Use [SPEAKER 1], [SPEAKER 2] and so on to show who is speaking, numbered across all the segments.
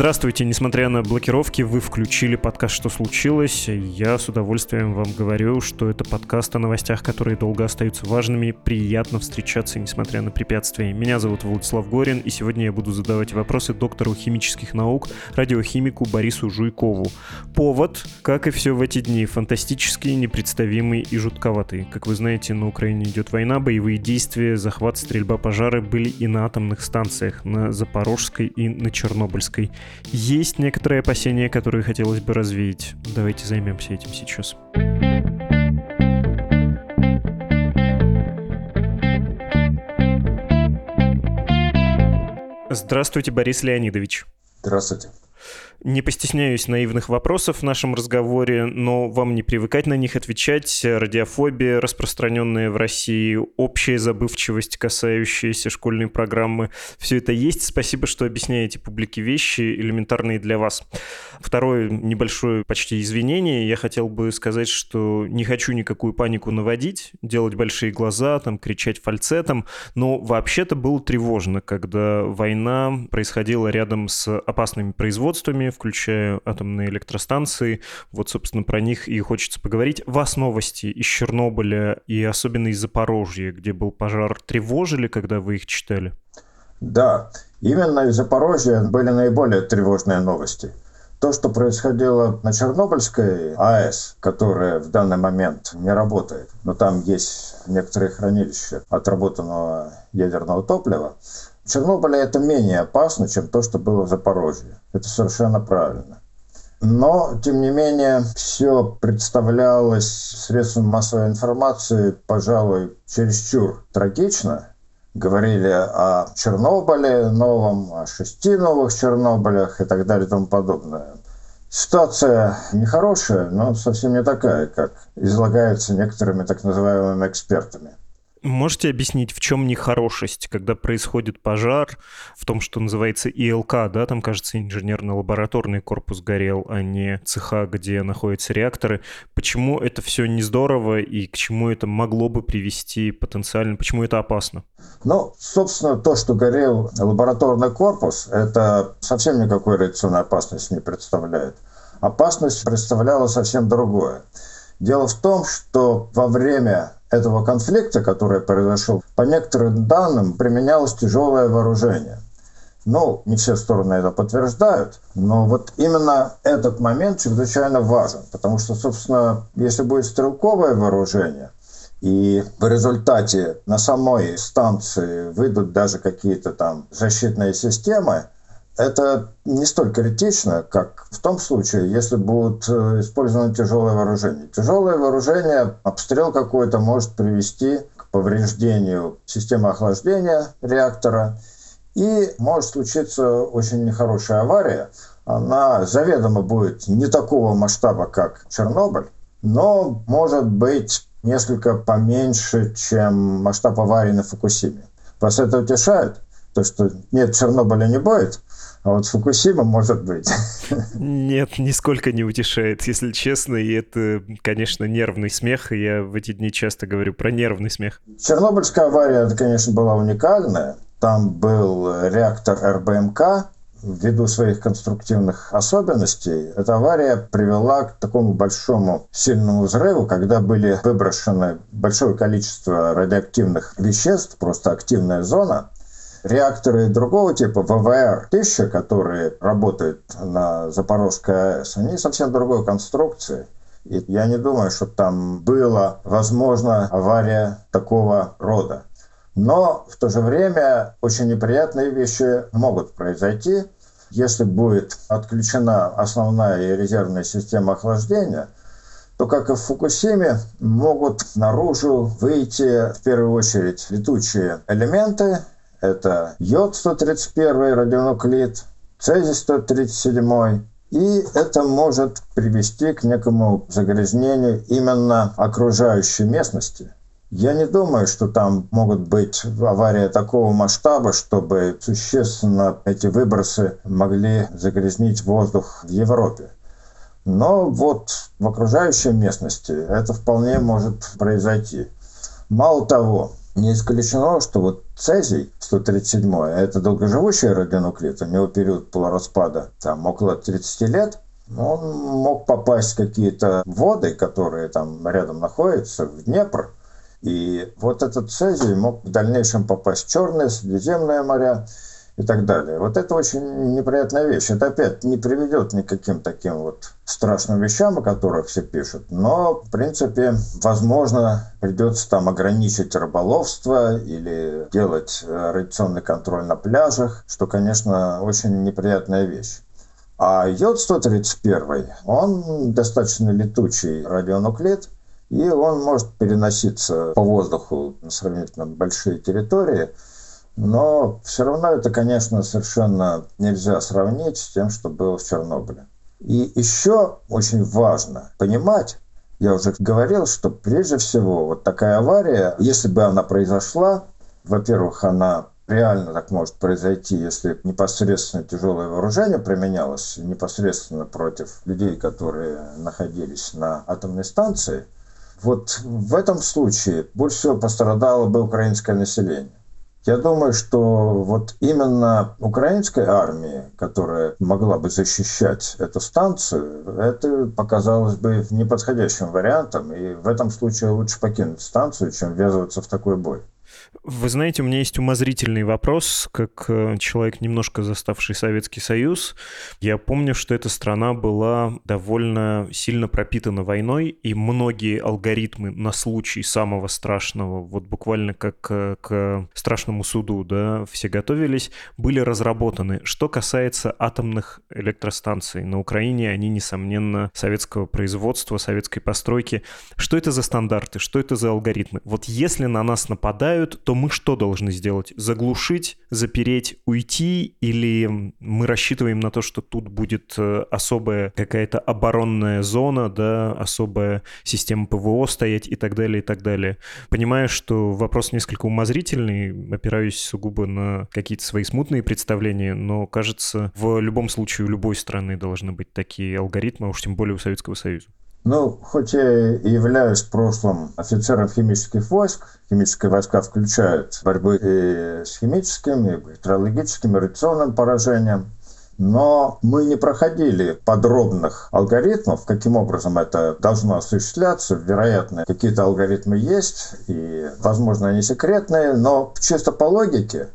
[SPEAKER 1] Здравствуйте, несмотря на блокировки, вы включили подкаст «Что случилось?». Я с удовольствием вам говорю, что это подкаст о новостях, которые долго остаются важными. Приятно встречаться, несмотря на препятствия. Меня зовут Владислав Горин, и сегодня я буду задавать вопросы доктору химических наук, радиохимику Борису Жуйкову. Повод, как и все в эти дни, фантастический, непредставимый и жутковатый. Как вы знаете, на Украине идет война, боевые действия, захват, стрельба, пожары были и на атомных станциях, на Запорожской и на Чернобыльской. Есть некоторые опасения, которые хотелось бы развеять. Давайте займемся этим сейчас. Здравствуйте, Борис Леонидович.
[SPEAKER 2] Здравствуйте.
[SPEAKER 1] Не постесняюсь наивных вопросов в нашем разговоре, но вам не привыкать на них отвечать. Радиофобия, распространенная в России, общая забывчивость, касающаяся школьной программы. Все это есть. Спасибо, что объясняете публике вещи, элементарные для вас. Второе небольшое почти извинение. Я хотел бы сказать, что не хочу никакую панику наводить, делать большие глаза, там, кричать фальцетом, но вообще-то было тревожно, когда война происходила рядом с опасными производствами, включая атомные электростанции. Вот, собственно, про них и хочется поговорить. Вас новости из Чернобыля и особенно из Запорожья, где был пожар, тревожили, когда вы их читали?
[SPEAKER 2] Да, именно из Запорожья были наиболее тревожные новости. То, что происходило на Чернобыльской АЭС, которая в данный момент не работает, но там есть некоторые хранилища отработанного ядерного топлива, в Чернобыле это менее опасно, чем то, что было в Запорожье. Это совершенно правильно. Но, тем не менее, все представлялось средством массовой информации, пожалуй, чересчур трагично. Говорили о Чернобыле новом, о шести новых Чернобылях и так далее и тому подобное. Ситуация нехорошая, но совсем не такая, как излагается некоторыми так называемыми экспертами.
[SPEAKER 1] Можете объяснить, в чем нехорошесть, когда происходит пожар, в том, что называется ИЛК, да, там, кажется, инженерно-лабораторный корпус горел, а не цеха, где находятся реакторы. Почему это все не здорово и к чему это могло бы привести потенциально, почему это опасно?
[SPEAKER 2] Ну, собственно, то, что горел лабораторный корпус, это совсем никакой радиационной опасности не представляет. Опасность представляла совсем другое. Дело в том, что во время этого конфликта, который произошел, по некоторым данным применялось тяжелое вооружение. Ну, не все стороны это подтверждают, но вот именно этот момент чрезвычайно важен, потому что, собственно, если будет стрелковое вооружение, и в результате на самой станции выйдут даже какие-то там защитные системы, это не столь критично, как в том случае, если будут э, использованы тяжелое вооружение. Тяжелое вооружение, обстрел какой-то может привести к повреждению системы охлаждения реактора, и может случиться очень нехорошая авария. Она заведомо будет не такого масштаба, как Чернобыль, но может быть несколько поменьше, чем масштаб аварии на Фукусиме. Вас это утешает? То, что нет, Чернобыля не будет, а вот Фукусима может быть.
[SPEAKER 1] Нет, нисколько не утешает, если честно. И это, конечно, нервный смех. И я в эти дни часто говорю про нервный смех.
[SPEAKER 2] Чернобыльская авария, это, конечно, была уникальная. Там был реактор РБМК, ввиду своих конструктивных особенностей, эта авария привела к такому большому сильному взрыву, когда были выброшены большое количество радиоактивных веществ, просто активная зона, Реакторы другого типа, ВВР-1000, которые работают на Запорожской АЭС, они совсем другой конструкции. И я не думаю, что там была возможна авария такого рода. Но в то же время очень неприятные вещи могут произойти. Если будет отключена основная и резервная система охлаждения, то, как и в Фукусиме, могут наружу выйти в первую очередь летучие элементы, Это йод-131 радионуклид, цезий-137, и это может привести к некому загрязнению именно окружающей местности. Я не думаю, что там могут быть аварии такого масштаба, чтобы существенно эти выбросы могли загрязнить воздух в Европе. Но вот в окружающей местности это вполне может произойти. Мало того, не исключено, что вот цезий 137 это долгоживущий радионуклид, у него период полураспада там около 30 лет, он мог попасть в какие-то воды, которые там рядом находятся, в Днепр, и вот этот цезий мог в дальнейшем попасть в Черное, Средиземное моря, и так далее. Вот это очень неприятная вещь. Это опять не приведет ни к каким таким вот страшным вещам, о которых все пишут. Но, в принципе, возможно, придется там ограничить рыболовство или делать э, радиационный контроль на пляжах, что, конечно, очень неприятная вещь. А йод-131, он достаточно летучий радионуклид, и он может переноситься по воздуху на сравнительно большие территории – но все равно это, конечно, совершенно нельзя сравнить с тем, что было в Чернобыле. И еще очень важно понимать, я уже говорил, что прежде всего вот такая авария, если бы она произошла, во-первых, она реально так может произойти, если непосредственно тяжелое вооружение применялось непосредственно против людей, которые находились на атомной станции. Вот в этом случае больше всего пострадало бы украинское население. Я думаю, что вот именно украинской армии, которая могла бы защищать эту станцию, это показалось бы неподходящим вариантом, и в этом случае лучше покинуть станцию, чем ввязываться в такой бой.
[SPEAKER 1] Вы знаете, у меня есть умозрительный вопрос, как э, человек, немножко заставший Советский Союз. Я помню, что эта страна была довольно сильно пропитана войной, и многие алгоритмы на случай самого страшного, вот буквально как э, к страшному суду, да, все готовились, были разработаны. Что касается атомных электростанций, на Украине они, несомненно, советского производства, советской постройки. Что это за стандарты, что это за алгоритмы? Вот если на нас нападают, то мы что должны сделать? Заглушить, запереть, уйти? Или мы рассчитываем на то, что тут будет э, особая какая-то оборонная зона, да, особая система ПВО стоять и так далее, и так далее? Понимаю, что вопрос несколько умозрительный, опираюсь сугубо на какие-то свои смутные представления, но, кажется, в любом случае у любой страны должны быть такие алгоритмы, а уж тем более у Советского Союза.
[SPEAKER 2] Ну, хоть я и являюсь в прошлом офицером химических войск, химические войска включают борьбы и с химическим, и бактериологическим, и радиационным поражением, но мы не проходили подробных алгоритмов, каким образом это должно осуществляться. Вероятно, какие-то алгоритмы есть, и, возможно, они секретные, но чисто по логике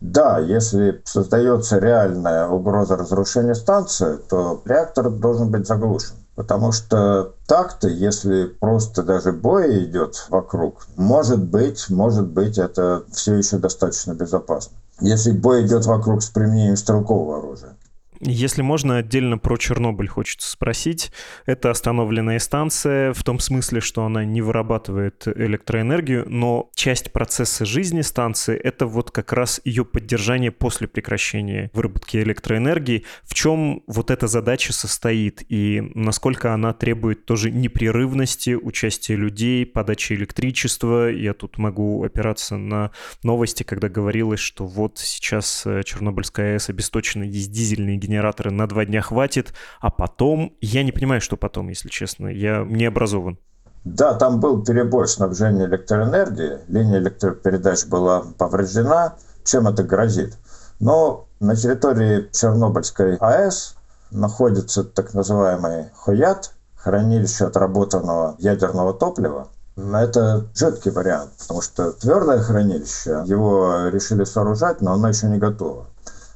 [SPEAKER 2] да, если создается реальная угроза разрушения станции, то реактор должен быть заглушен. Потому что так-то, если просто даже бой идет вокруг, может быть, может быть, это все еще достаточно безопасно. Если бой идет вокруг с применением стрелкового оружия.
[SPEAKER 1] Если можно, отдельно про Чернобыль хочется спросить. Это остановленная станция в том смысле, что она не вырабатывает электроэнергию, но часть процесса жизни станции — это вот как раз ее поддержание после прекращения выработки электроэнергии. В чем вот эта задача состоит и насколько она требует тоже непрерывности, участия людей, подачи электричества. Я тут могу опираться на новости, когда говорилось, что вот сейчас э, Чернобыльская АЭС обесточена, есть дизельные генераторы, на два дня хватит, а потом... Я не понимаю, что потом, если честно. Я не образован.
[SPEAKER 2] Да, там был перебой снабжения электроэнергии, линия электропередач была повреждена. Чем это грозит? Но на территории Чернобыльской АЭС находится так называемый ХОЯТ, хранилище отработанного ядерного топлива. Это жидкий вариант, потому что твердое хранилище, его решили сооружать, но оно еще не готово.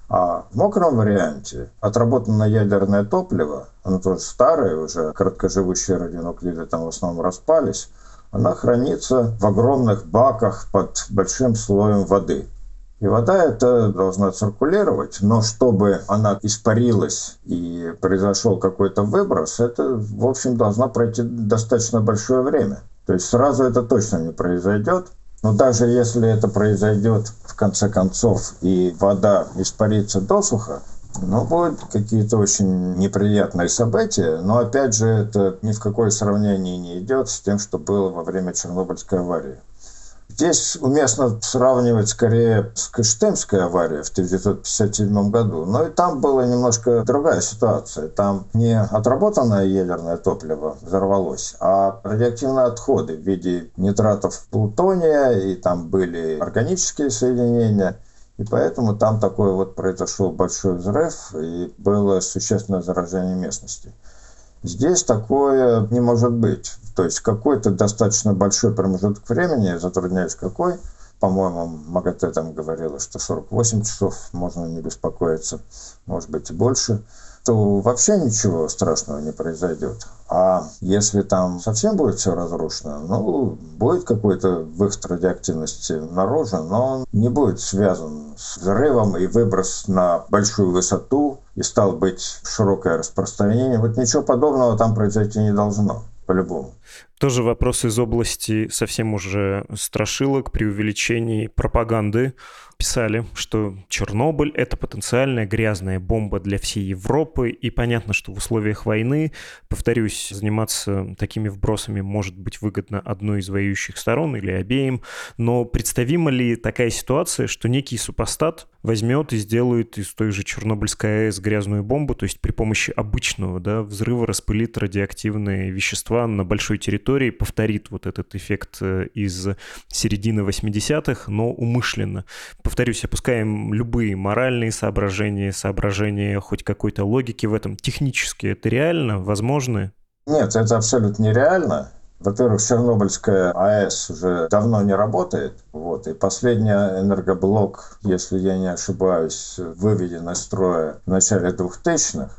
[SPEAKER 2] А в мокром варианте отработанное ядерное топливо, оно тоже старое уже, короткоживущие радионуклиды там в основном распались, она хранится в огромных баках под большим слоем воды. И вода эта должна циркулировать, но чтобы она испарилась и произошел какой-то выброс, это, в общем, должно пройти достаточно большое время. То есть сразу это точно не произойдет. Но даже если это произойдет в конце концов и вода испарится досуха, ну, будут какие-то очень неприятные события, но опять же это ни в какое сравнение не идет с тем, что было во время Чернобыльской аварии. Здесь уместно сравнивать скорее с Кыштымской аварией в 1957 году. Но и там была немножко другая ситуация. Там не отработанное ядерное топливо взорвалось, а радиоактивные отходы в виде нитратов плутония, и там были органические соединения. И поэтому там такой вот произошел большой взрыв, и было существенное заражение местности. Здесь такое не может быть. То есть какой-то достаточно большой промежуток времени, затрудняюсь какой, по-моему, МАГАТЭ там говорила, что 48 часов можно не беспокоиться, может быть и больше, то вообще ничего страшного не произойдет. А если там совсем будет все разрушено, ну, будет какой-то выход радиоактивности наружу, но он не будет связан с взрывом и выброс на большую высоту, и стал быть широкое распространение. Вот ничего подобного там произойти не должно, по-любому.
[SPEAKER 1] Тоже вопрос из области совсем уже страшилок, преувеличений, пропаганды. Писали, что Чернобыль — это потенциальная грязная бомба для всей Европы, и понятно, что в условиях войны, повторюсь, заниматься такими вбросами может быть выгодно одной из воюющих сторон или обеим, но представима ли такая ситуация, что некий супостат возьмет и сделает из той же Чернобыльской АЭС грязную бомбу, то есть при помощи обычного да, взрыва распылит радиоактивные вещества на большой территории, повторит вот этот эффект э, из середины 80-х, но умышленно повторюсь, опускаем любые моральные соображения, соображения хоть какой-то логики в этом. Технически это реально? Возможно?
[SPEAKER 2] Нет, это абсолютно нереально. Во-первых, Чернобыльская АЭС уже давно не работает. Вот, и последний энергоблок, если я не ошибаюсь, выведен из строя в начале 2000-х.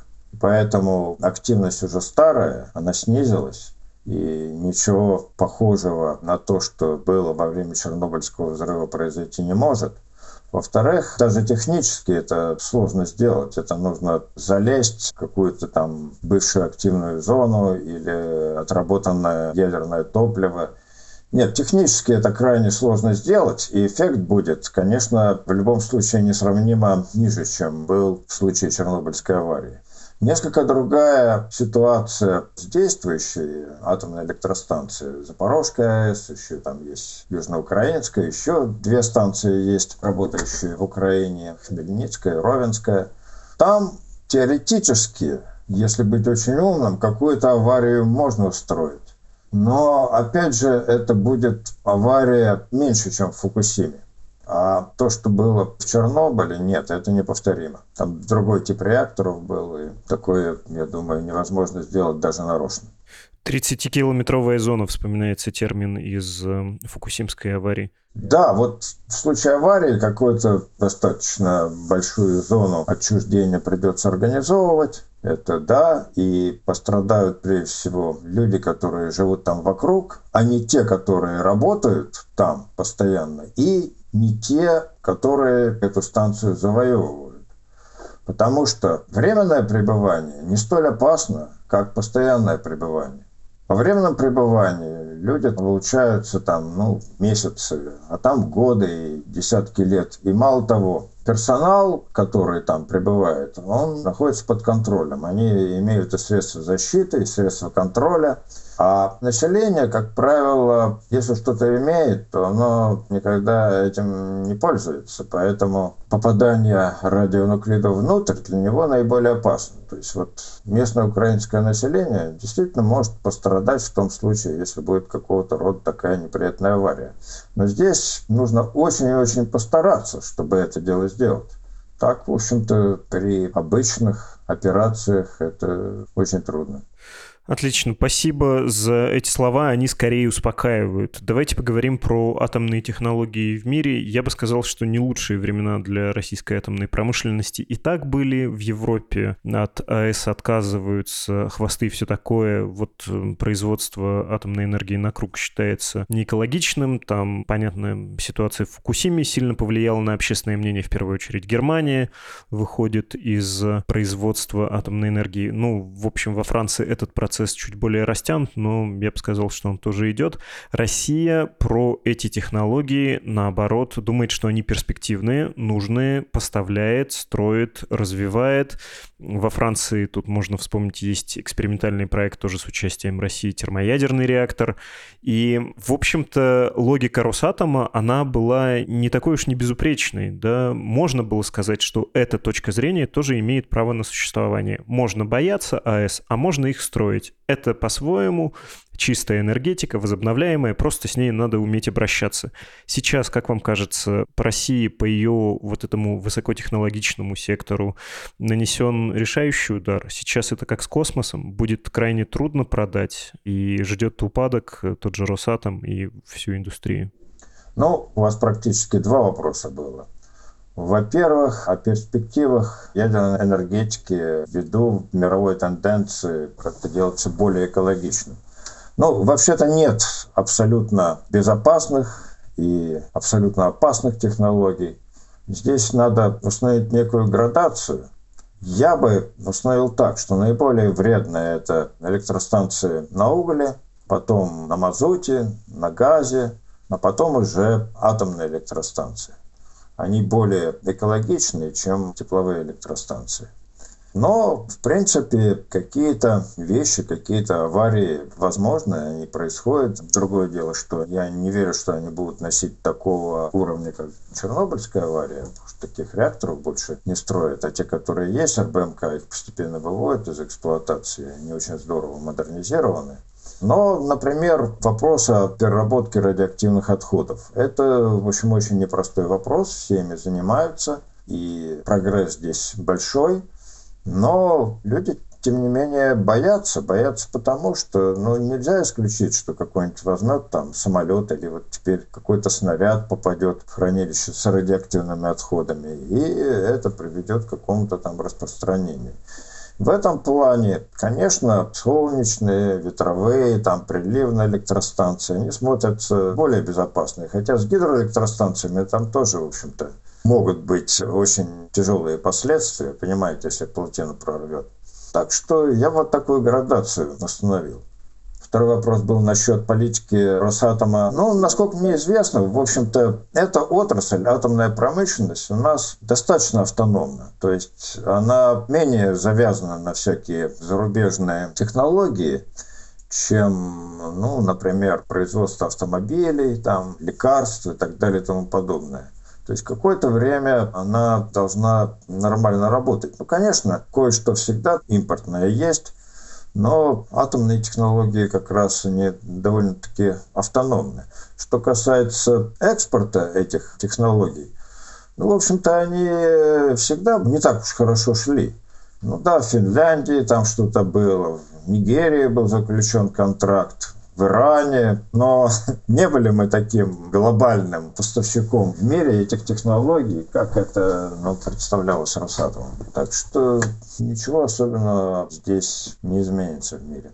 [SPEAKER 2] Поэтому активность уже старая, она снизилась. И ничего похожего на то, что было во время Чернобыльского взрыва, произойти не может. Во-вторых, даже технически это сложно сделать. Это нужно залезть в какую-то там бывшую активную зону или отработанное ядерное топливо. Нет, технически это крайне сложно сделать, и эффект будет, конечно, в любом случае несравнимо ниже, чем был в случае Чернобыльской аварии. Несколько другая ситуация с действующей атомной электростанцией. Запорожская АЭС, еще там есть Южноукраинская, еще две станции есть, работающие в Украине, Хмельницкая, Ровенская. Там теоретически, если быть очень умным, какую-то аварию можно устроить. Но, опять же, это будет авария меньше, чем в Фукусиме. А то, что было в Чернобыле, нет, это неповторимо. Там другой тип реакторов был, и такое, я думаю, невозможно сделать даже нарочно.
[SPEAKER 1] 30-километровая зона, вспоминается термин из э, Фукусимской аварии.
[SPEAKER 2] Да, вот в случае аварии какую-то достаточно большую зону отчуждения придется организовывать. Это да, и пострадают прежде всего люди, которые живут там вокруг, а не те, которые работают там постоянно, и не те, которые эту станцию завоевывают. Потому что временное пребывание не столь опасно, как постоянное пребывание. Во временном пребывании люди получаются там, ну, месяцы, а там годы и десятки лет. И мало того, персонал, который там пребывает, он находится под контролем. Они имеют и средства защиты, и средства контроля. А население, как правило, если что-то имеет, то оно никогда этим не пользуется. Поэтому попадание радионуклидов внутрь для него наиболее опасно. То есть вот местное украинское население действительно может пострадать в том случае, если будет какого-то рода такая неприятная авария. Но здесь нужно очень и очень постараться, чтобы это дело сделать. Так, в общем-то, при обычных операциях это очень трудно.
[SPEAKER 1] Отлично, спасибо за эти слова, они скорее успокаивают. Давайте поговорим про атомные технологии в мире. Я бы сказал, что не лучшие времена для российской атомной промышленности и так были. В Европе от АЭС отказываются, хвосты и все такое. Вот производство атомной энергии на круг считается не экологичным. Там, понятно, ситуация в Фукусиме сильно повлияла на общественное мнение, в первую очередь Германия выходит из производства атомной энергии. Ну, в общем, во Франции этот процесс процесс чуть более растянут, но я бы сказал, что он тоже идет. Россия про эти технологии, наоборот, думает, что они перспективные, нужные, поставляет, строит, развивает. Во Франции тут можно вспомнить, есть экспериментальный проект тоже с участием России, термоядерный реактор. И, в общем-то, логика Росатома, она была не такой уж не безупречной. Да? Можно было сказать, что эта точка зрения тоже имеет право на существование. Можно бояться АЭС, а можно их строить. Это по-своему чистая энергетика, возобновляемая, просто с ней надо уметь обращаться. Сейчас, как вам кажется, по России, по ее вот этому высокотехнологичному сектору нанесен решающий удар? Сейчас это как с космосом, будет крайне трудно продать, и ждет упадок тот же Росатом и всю индустрию.
[SPEAKER 2] Ну, у вас практически два вопроса было. Во-первых, о перспективах ядерной энергетики ввиду мировой тенденции как-то делать все более экологичным. Ну, вообще-то нет абсолютно безопасных и абсолютно опасных технологий. Здесь надо установить некую градацию. Я бы установил так, что наиболее вредные это электростанции на угле, потом на мазуте, на газе, а потом уже атомные электростанции они более экологичные, чем тепловые электростанции. Но, в принципе, какие-то вещи, какие-то аварии возможны, они происходят. Другое дело, что я не верю, что они будут носить такого уровня, как Чернобыльская авария, потому что таких реакторов больше не строят. А те, которые есть, РБМК их постепенно выводят из эксплуатации, они очень здорово модернизированы. Но, например, вопрос о переработке радиоактивных отходов. Это, в общем, очень непростой вопрос, все ими занимаются, и прогресс здесь большой. Но люди, тем не менее, боятся. Боятся потому, что ну, нельзя исключить, что какой-нибудь возьмет там самолет или вот теперь какой-то снаряд попадет в хранилище с радиоактивными отходами, и это приведет к какому-то там распространению. В этом плане, конечно, солнечные, ветровые, там приливные электростанции, они смотрятся более безопасные. Хотя с гидроэлектростанциями там тоже, в общем-то, могут быть очень тяжелые последствия, понимаете, если плотину прорвет. Так что я вот такую градацию установил. Второй вопрос был насчет политики Росатома. Ну, насколько мне известно, в общем-то, эта отрасль, атомная промышленность, у нас достаточно автономна. То есть она менее завязана на всякие зарубежные технологии, чем, ну, например, производство автомобилей, там, лекарств и так далее и тому подобное. То есть какое-то время она должна нормально работать. Ну, конечно, кое-что всегда импортное есть, но атомные технологии как раз они довольно-таки автономны. Что касается экспорта этих технологий, ну, в общем-то, они всегда не так уж хорошо шли. Ну да, в Финляндии там что-то было, в Нигерии был заключен контракт, в Иране, но не были мы таким глобальным поставщиком в мире этих технологий, как это ну, представлялось Росатомом. Так что ничего особенного здесь не изменится в мире.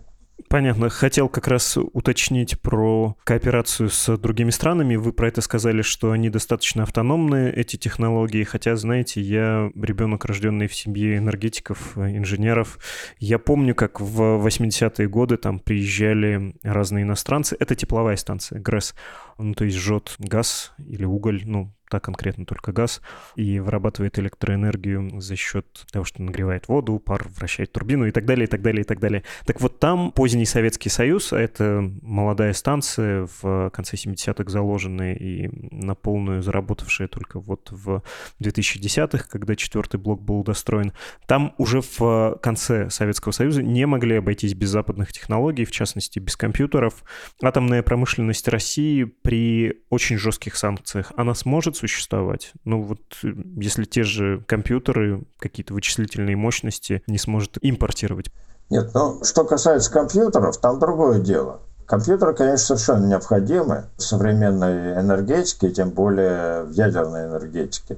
[SPEAKER 1] Понятно. Хотел как раз уточнить про кооперацию с другими странами. Вы про это сказали, что они достаточно автономны, эти технологии. Хотя, знаете, я ребенок, рожденный в семье энергетиков, инженеров. Я помню, как в 80-е годы там приезжали разные иностранцы. Это тепловая станция, ГРЭС. Ну, то есть жжет газ или уголь, ну, та конкретно только газ, и вырабатывает электроэнергию за счет того, что нагревает воду, пар вращает турбину и так далее, и так далее, и так далее. Так вот там поздний Советский Союз, а это молодая станция в конце 70-х заложенная и на полную заработавшая только вот в 2010-х, когда четвертый блок был достроен, там уже в конце Советского Союза не могли обойтись без западных технологий, в частности, без компьютеров. Атомная промышленность России при очень жестких санкциях, она сможет существовать. Ну вот э, если те же компьютеры, какие-то вычислительные мощности не сможет импортировать.
[SPEAKER 2] Нет, ну что касается компьютеров, там другое дело. Компьютеры, конечно, совершенно необходимы в современной энергетике, тем более в ядерной энергетике.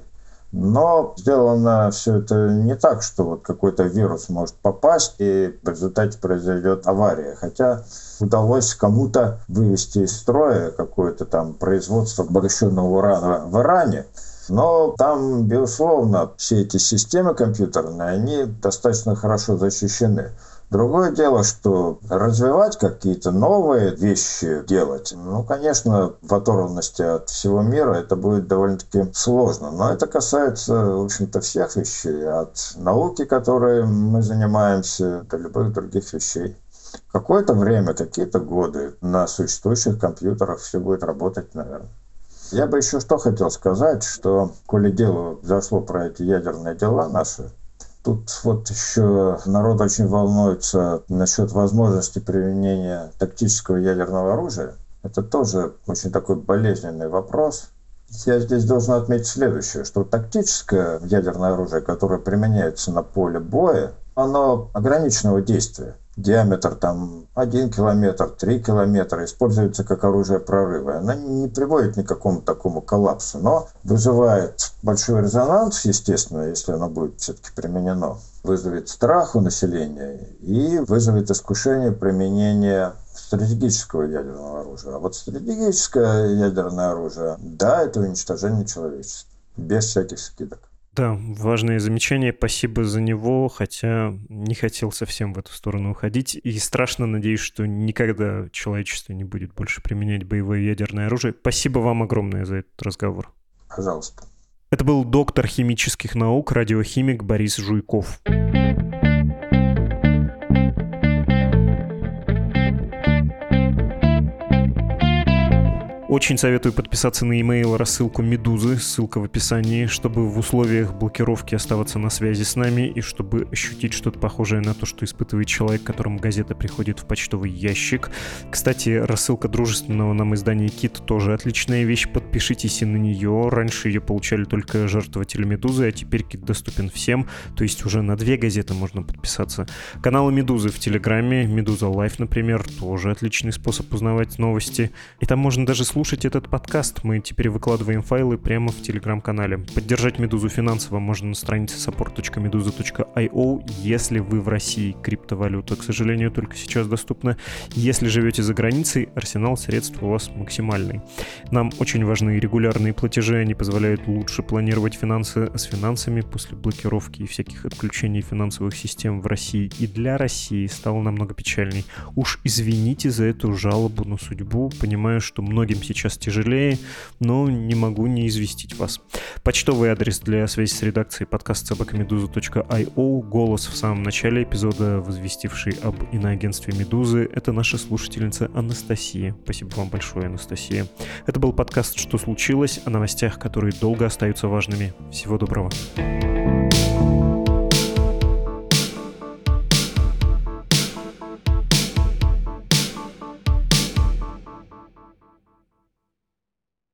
[SPEAKER 2] Но сделано все это не так, что вот какой-то вирус может попасть и в результате произойдет авария. Хотя удалось кому-то вывести из строя какое-то там производство обогащенного урана в Иране. Но там, безусловно, все эти системы компьютерные, они достаточно хорошо защищены. Другое дело, что развивать какие-то новые вещи делать, ну, конечно, в оторванности от всего мира это будет довольно-таки сложно. Но это касается, в общем-то, всех вещей. От науки, которой мы занимаемся, до любых других вещей. Какое-то время, какие-то годы на существующих компьютерах все будет работать, наверное. Я бы еще что хотел сказать, что, коли дело зашло про эти ядерные дела наши, Тут вот еще народ очень волнуется насчет возможности применения тактического ядерного оружия. Это тоже очень такой болезненный вопрос. Я здесь должен отметить следующее, что тактическое ядерное оружие, которое применяется на поле боя, оно ограниченного действия диаметр там 1 километр, 3 километра, используется как оружие прорыва. Она не приводит ни к какому такому коллапсу, но вызывает большой резонанс, естественно, если оно будет все-таки применено. Вызовет страх у населения и вызовет искушение применения стратегического ядерного оружия. А вот стратегическое ядерное оружие, да, это уничтожение человечества, без всяких скидок.
[SPEAKER 1] Да, важное замечание, спасибо за него, хотя не хотел совсем в эту сторону уходить. И страшно надеюсь, что никогда человечество не будет больше применять боевое ядерное оружие. Спасибо вам огромное за этот разговор.
[SPEAKER 2] Пожалуйста.
[SPEAKER 1] Это был доктор химических наук, радиохимик Борис Жуйков. Очень советую подписаться на email рассылку Медузы, ссылка в описании, чтобы в условиях блокировки оставаться на связи с нами и чтобы ощутить что-то похожее на то, что испытывает человек, которому газета приходит в почтовый ящик. Кстати, рассылка дружественного нам издания Кит тоже отличная вещь, подпишитесь и на нее. Раньше ее получали только жертвователи Медузы, а теперь Кит доступен всем, то есть уже на две газеты можно подписаться. Каналы Медузы в Телеграме, Медуза Live, например, тоже отличный способ узнавать новости. И там можно даже слушать слушать этот подкаст. Мы теперь выкладываем файлы прямо в телеграм-канале. Поддержать Медузу финансово можно на странице support.meduza.io, если вы в России. Криптовалюта, к сожалению, только сейчас доступна. Если живете за границей, арсенал средств у вас максимальный. Нам очень важны регулярные платежи, они позволяют лучше планировать финансы с финансами после блокировки и всяких отключений финансовых систем в России. И для России стало намного печальней. Уж извините за эту жалобу на судьбу, понимаю, что многим сейчас тяжелее, но не могу не известить вас. Почтовый адрес для связи с редакцией подкаст собакамедуза.io, голос в самом начале эпизода, возвестивший об иноагентстве Медузы, это наша слушательница Анастасия. Спасибо вам большое, Анастасия. Это был подкаст «Что случилось?» о новостях, которые долго остаются важными. Всего доброго. thank you